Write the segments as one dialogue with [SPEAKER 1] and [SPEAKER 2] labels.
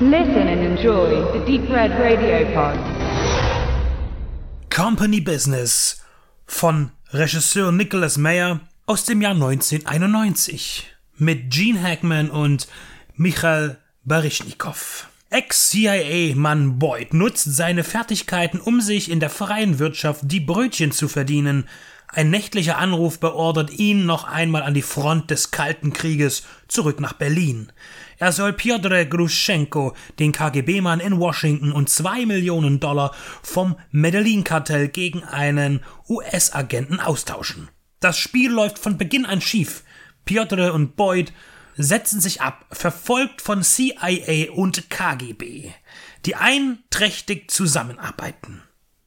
[SPEAKER 1] Listen and enjoy the Deep Red Radio Pod.
[SPEAKER 2] Company Business von Regisseur Nicholas Mayer aus dem Jahr 1991 mit Gene Hackman und Michael Baryshnikov. Ex-CIA-Mann Boyd nutzt seine Fertigkeiten, um sich in der freien Wirtschaft die Brötchen zu verdienen. Ein nächtlicher Anruf beordert ihn noch einmal an die Front des Kalten Krieges zurück nach Berlin. Er soll Piotr Gruschenko, den KGB-Mann in Washington, und zwei Millionen Dollar vom Medellin-Kartell gegen einen US-Agenten austauschen. Das Spiel läuft von Beginn an schief. Piotr und Boyd setzen sich ab, verfolgt von CIA und KGB, die einträchtig zusammenarbeiten.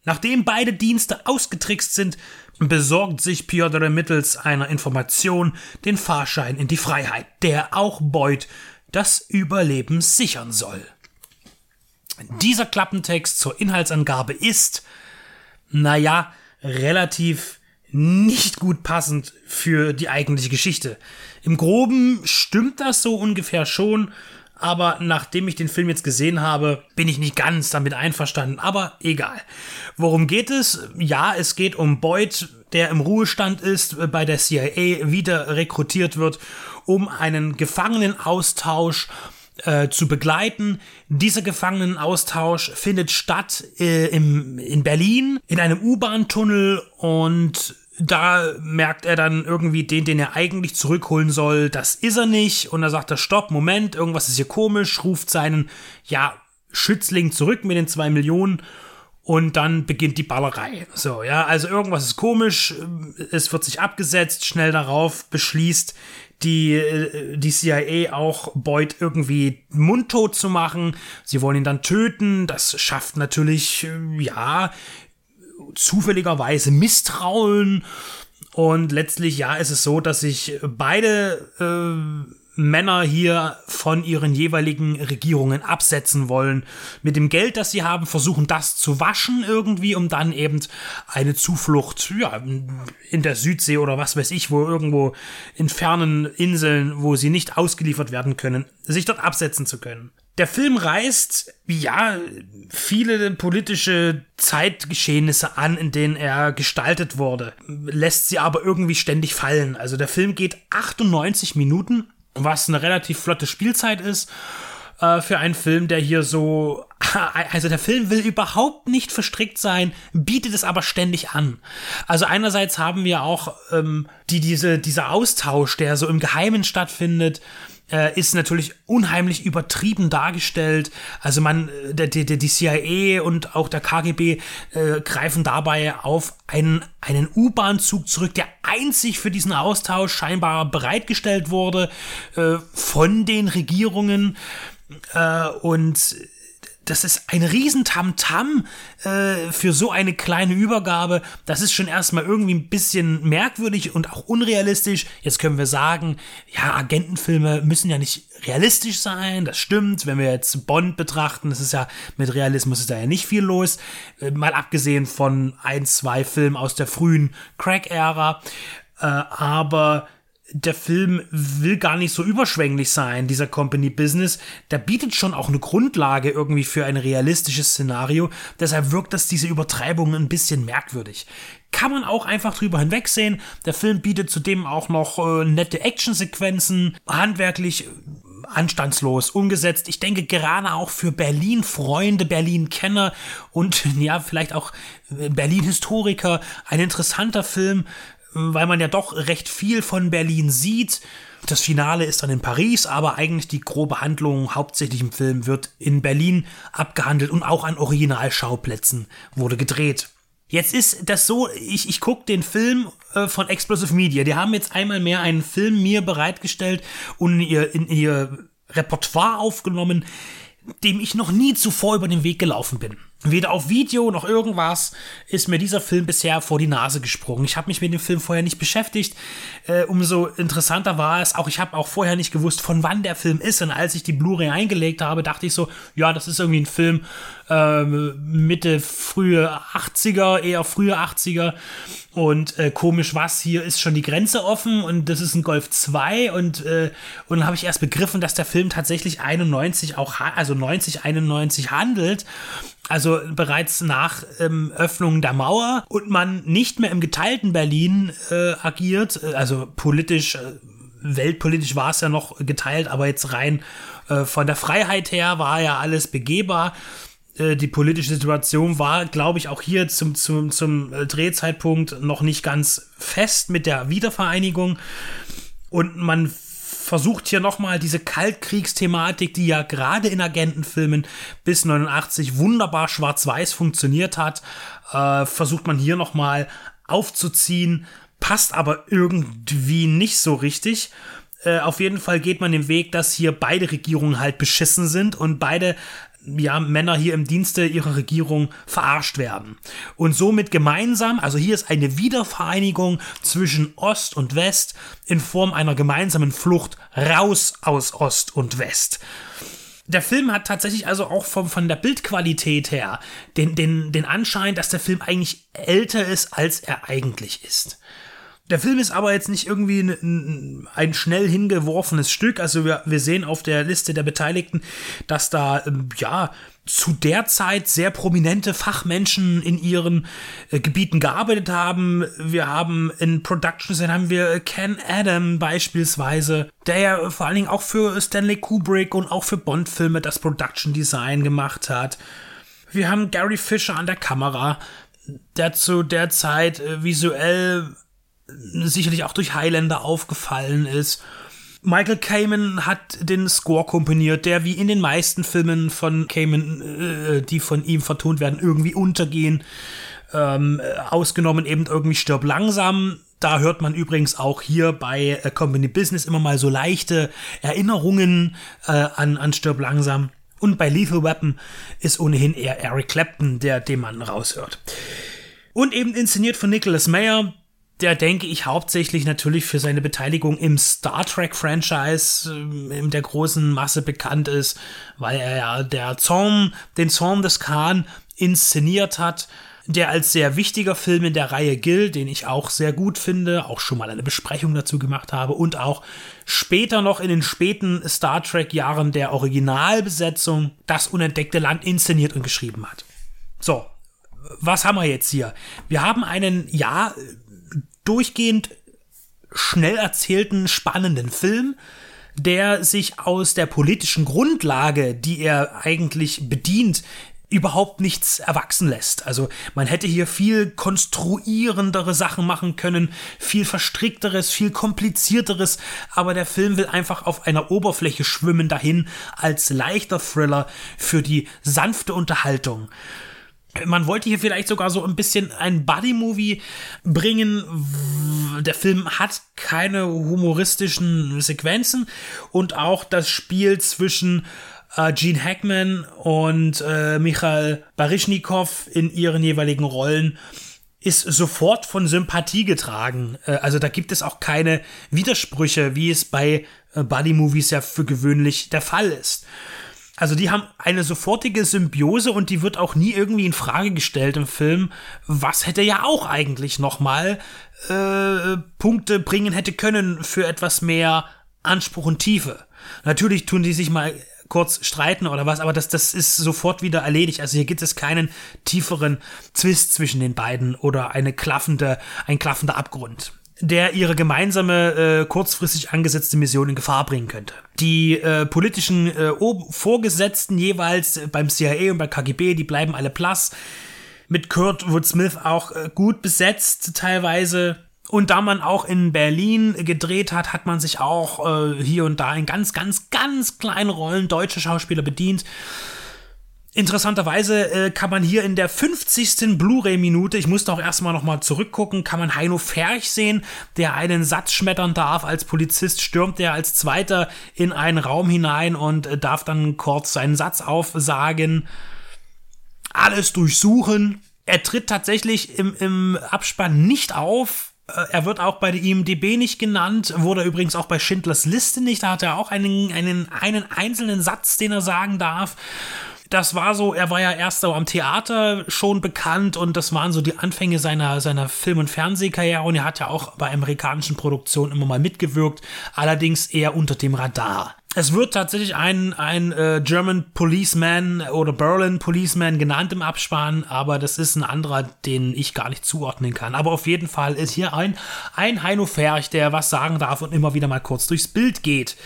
[SPEAKER 2] Nachdem beide Dienste ausgetrickst sind, besorgt sich Piotr mittels einer Information den Fahrschein in die Freiheit, der auch Boyd das Überleben sichern soll. Dieser Klappentext zur Inhaltsangabe ist, naja, relativ nicht gut passend für die eigentliche Geschichte. Im groben stimmt das so ungefähr schon, aber nachdem ich den Film jetzt gesehen habe, bin ich nicht ganz damit einverstanden, aber egal. Worum geht es? Ja, es geht um Boyd, der im Ruhestand ist, bei der CIA wieder rekrutiert wird, um einen Gefangenenaustausch äh, zu begleiten. Dieser Gefangenenaustausch findet statt äh, im, in Berlin in einem U-Bahn-Tunnel und da merkt er dann irgendwie den, den er eigentlich zurückholen soll, das ist er nicht. Und da sagt er, stopp, Moment, irgendwas ist hier komisch, ruft seinen, ja, Schützling zurück mit den zwei Millionen und dann beginnt die Ballerei. So, ja, also irgendwas ist komisch, es wird sich abgesetzt, schnell darauf beschließt die, äh, die CIA auch Boyd irgendwie mundtot zu machen. Sie wollen ihn dann töten. Das schafft natürlich, äh, ja, zufälligerweise Misstrauen. Und letztlich, ja, ist es so, dass sich beide äh, Männer hier von ihren jeweiligen Regierungen absetzen wollen. Mit dem Geld, das sie haben, versuchen das zu waschen irgendwie, um dann eben eine Zuflucht, ja, in der Südsee oder was weiß ich, wo irgendwo in fernen Inseln, wo sie nicht ausgeliefert werden können, sich dort absetzen zu können. Der Film reißt, ja, viele politische Zeitgeschehnisse an, in denen er gestaltet wurde, lässt sie aber irgendwie ständig fallen. Also der Film geht 98 Minuten, was eine relativ flotte Spielzeit ist äh, für einen Film, der hier so, also der Film will überhaupt nicht verstrickt sein, bietet es aber ständig an. Also einerseits haben wir auch ähm, die, diese, dieser Austausch, der so im Geheimen stattfindet, äh, ist natürlich unheimlich übertrieben dargestellt. Also man, äh, der, der, die CIA und auch der KGB äh, greifen dabei auf einen, einen U-Bahn-Zug zurück, der einzig für diesen Austausch scheinbar bereitgestellt wurde äh, von den Regierungen. Äh, und das ist ein Riesentamtam äh, für so eine kleine Übergabe. Das ist schon erstmal irgendwie ein bisschen merkwürdig und auch unrealistisch. Jetzt können wir sagen, ja, Agentenfilme müssen ja nicht realistisch sein. Das stimmt. Wenn wir jetzt Bond betrachten, das ist ja mit Realismus ist da ja nicht viel los. Äh, mal abgesehen von ein, zwei Filmen aus der frühen Crack-Ära. Äh, aber der Film will gar nicht so überschwänglich sein, dieser Company Business. Der bietet schon auch eine Grundlage irgendwie für ein realistisches Szenario. Deshalb wirkt das diese Übertreibung ein bisschen merkwürdig. Kann man auch einfach drüber hinwegsehen. Der Film bietet zudem auch noch äh, nette Actionsequenzen, handwerklich äh, anstandslos umgesetzt. Ich denke gerade auch für Berlin-Freunde, Berlin-Kenner und ja, vielleicht auch äh, Berlin-Historiker ein interessanter Film, weil man ja doch recht viel von Berlin sieht. Das Finale ist dann in Paris, aber eigentlich die grobe Handlung hauptsächlich im Film wird in Berlin abgehandelt und auch an Originalschauplätzen wurde gedreht. Jetzt ist das so, ich, ich gucke den Film äh, von Explosive Media. Die haben jetzt einmal mehr einen Film mir bereitgestellt und in ihr, in ihr Repertoire aufgenommen, dem ich noch nie zuvor über den Weg gelaufen bin. Weder auf Video noch irgendwas ist mir dieser Film bisher vor die Nase gesprungen. Ich habe mich mit dem Film vorher nicht beschäftigt. Äh, umso interessanter war es. Auch ich habe auch vorher nicht gewusst, von wann der Film ist. Und als ich die Blu-ray eingelegt habe, dachte ich so, ja, das ist irgendwie ein Film äh, Mitte, frühe 80er, eher frühe 80er. Und äh, komisch was, hier ist schon die Grenze offen und das ist ein Golf 2 und, äh, und dann habe ich erst begriffen, dass der Film tatsächlich 91 auch, also 90, 91 handelt also bereits nach ähm, Öffnung der Mauer und man nicht mehr im geteilten Berlin äh, agiert, äh, also politisch, äh, weltpolitisch war es ja noch geteilt, aber jetzt rein äh, von der Freiheit her war ja alles begehbar. Äh, die politische Situation war, glaube ich, auch hier zum, zum, zum Drehzeitpunkt noch nicht ganz fest mit der Wiedervereinigung. Und man versucht hier nochmal diese Kaltkriegsthematik, die ja gerade in Agentenfilmen bis 89 wunderbar schwarz-weiß funktioniert hat, äh, versucht man hier nochmal aufzuziehen, passt aber irgendwie nicht so richtig. Äh, auf jeden Fall geht man den Weg, dass hier beide Regierungen halt beschissen sind und beide ja, Männer hier im Dienste ihrer Regierung verarscht werden. Und somit gemeinsam, also hier ist eine Wiedervereinigung zwischen Ost und West in Form einer gemeinsamen Flucht raus aus Ost und West. Der Film hat tatsächlich also auch vom, von der Bildqualität her den, den, den Anschein, dass der Film eigentlich älter ist, als er eigentlich ist. Der Film ist aber jetzt nicht irgendwie ein, ein schnell hingeworfenes Stück. Also wir, wir sehen auf der Liste der Beteiligten, dass da ähm, ja zu der Zeit sehr prominente Fachmenschen in ihren äh, Gebieten gearbeitet haben. Wir haben in Productions, dann haben wir Ken Adam beispielsweise, der ja vor allen Dingen auch für Stanley Kubrick und auch für Bond-Filme das Production Design gemacht hat. Wir haben Gary Fisher an der Kamera, der zu der Zeit äh, visuell sicherlich auch durch Highlander aufgefallen ist. Michael Kamen hat den Score komponiert, der wie in den meisten Filmen von Kamen, äh, die von ihm vertont werden, irgendwie untergehen. Ähm, ausgenommen eben irgendwie Stirb langsam. Da hört man übrigens auch hier bei äh, Company Business immer mal so leichte Erinnerungen äh, an, an Stirb langsam. Und bei Lethal Weapon ist ohnehin eher Eric Clapton, der den man raushört. Und eben inszeniert von Nicholas Mayer, der denke ich hauptsächlich natürlich für seine Beteiligung im Star Trek Franchise äh, in der großen Masse bekannt ist, weil er ja der Zorn, den Zorn des Khan inszeniert hat, der als sehr wichtiger Film in der Reihe gilt, den ich auch sehr gut finde, auch schon mal eine Besprechung dazu gemacht habe und auch später noch in den späten Star Trek Jahren der Originalbesetzung das unentdeckte Land inszeniert und geschrieben hat. So, was haben wir jetzt hier? Wir haben einen, ja, durchgehend schnell erzählten, spannenden Film, der sich aus der politischen Grundlage, die er eigentlich bedient, überhaupt nichts erwachsen lässt. Also man hätte hier viel konstruierendere Sachen machen können, viel verstrickteres, viel komplizierteres, aber der Film will einfach auf einer Oberfläche schwimmen dahin als leichter Thriller für die sanfte Unterhaltung man wollte hier vielleicht sogar so ein bisschen ein Buddy-Movie bringen. Der Film hat keine humoristischen Sequenzen und auch das Spiel zwischen äh, Gene Hackman und äh, Michael Baryshnikov in ihren jeweiligen Rollen ist sofort von Sympathie getragen. Äh, also da gibt es auch keine Widersprüche, wie es bei äh, Buddy-Movies ja für gewöhnlich der Fall ist. Also die haben eine sofortige Symbiose und die wird auch nie irgendwie in Frage gestellt im Film. Was hätte ja auch eigentlich noch mal äh, Punkte bringen hätte können für etwas mehr Anspruch und Tiefe. Natürlich tun die sich mal kurz streiten oder was, aber das, das ist sofort wieder erledigt. Also hier gibt es keinen tieferen Zwist zwischen den beiden oder eine klaffende, ein klaffender Abgrund der ihre gemeinsame äh, kurzfristig angesetzte Mission in Gefahr bringen könnte. Die äh, politischen äh, Vorgesetzten jeweils beim CIA und bei KGB, die bleiben alle blass. Mit Kurt Wood Smith auch äh, gut besetzt teilweise. Und da man auch in Berlin gedreht hat, hat man sich auch äh, hier und da in ganz, ganz, ganz kleinen Rollen deutsche Schauspieler bedient. Interessanterweise äh, kann man hier in der 50. Blu-ray-Minute, ich musste auch erstmal nochmal zurückgucken, kann man Heino Ferch sehen, der einen Satz schmettern darf. Als Polizist stürmt er als Zweiter in einen Raum hinein und äh, darf dann kurz seinen Satz aufsagen. alles durchsuchen. Er tritt tatsächlich im, im Abspann nicht auf. Äh, Er wird auch bei der IMDB nicht genannt, wurde übrigens auch bei Schindlers Liste nicht. Da hat er auch einen, einen, einen einzelnen Satz, den er sagen darf. Das war so, er war ja erst so am Theater schon bekannt und das waren so die Anfänge seiner, seiner Film- und Fernsehkarriere und er hat ja auch bei amerikanischen Produktionen immer mal mitgewirkt, allerdings eher unter dem Radar. Es wird tatsächlich ein, ein äh, German Policeman oder Berlin Policeman genannt im Abspann, aber das ist ein anderer, den ich gar nicht zuordnen kann. Aber auf jeden Fall ist hier ein, ein Heino Ferch, der was sagen darf und immer wieder mal kurz durchs Bild geht.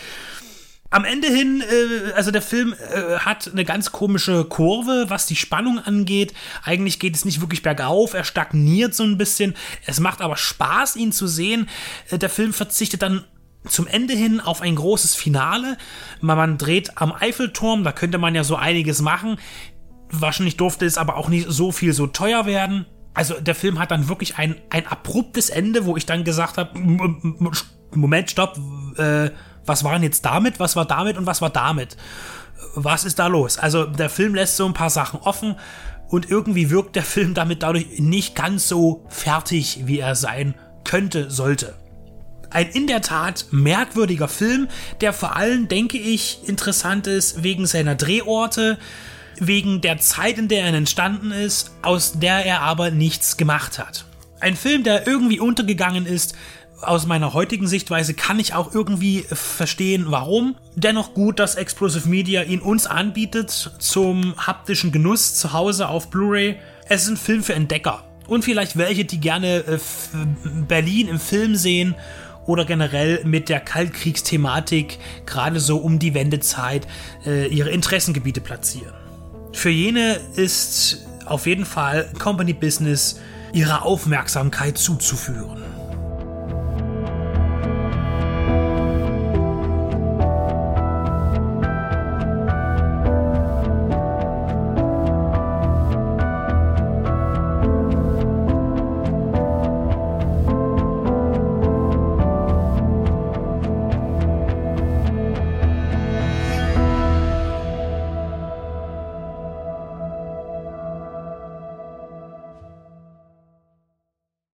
[SPEAKER 2] Am Ende hin, äh, also der Film äh, hat eine ganz komische Kurve, was die Spannung angeht. Eigentlich geht es nicht wirklich bergauf, er stagniert so ein bisschen. Es macht aber Spaß, ihn zu sehen. Äh, der Film verzichtet dann zum Ende hin auf ein großes Finale. Man, man dreht am Eiffelturm, da könnte man ja so einiges machen. Wahrscheinlich durfte es aber auch nicht so viel so teuer werden. Also der Film hat dann wirklich ein, ein abruptes Ende, wo ich dann gesagt habe, Moment, stopp, äh, was war denn jetzt damit, was war damit und was war damit? Was ist da los? Also der Film lässt so ein paar Sachen offen und irgendwie wirkt der Film damit dadurch nicht ganz so fertig, wie er sein könnte, sollte. Ein in der Tat merkwürdiger Film, der vor allem, denke ich, interessant ist wegen seiner Drehorte, wegen der Zeit, in der er entstanden ist, aus der er aber nichts gemacht hat. Ein Film, der irgendwie untergegangen ist, aus meiner heutigen Sichtweise kann ich auch irgendwie verstehen, warum. Dennoch gut, dass Explosive Media ihn uns anbietet zum haptischen Genuss zu Hause auf Blu-ray. Es ist ein Film für Entdecker und vielleicht welche, die gerne äh, Berlin im Film sehen oder generell mit der Kaltkriegsthematik gerade so um die Wendezeit äh, ihre Interessengebiete platzieren. Für jene ist auf jeden Fall Company Business ihre Aufmerksamkeit zuzuführen.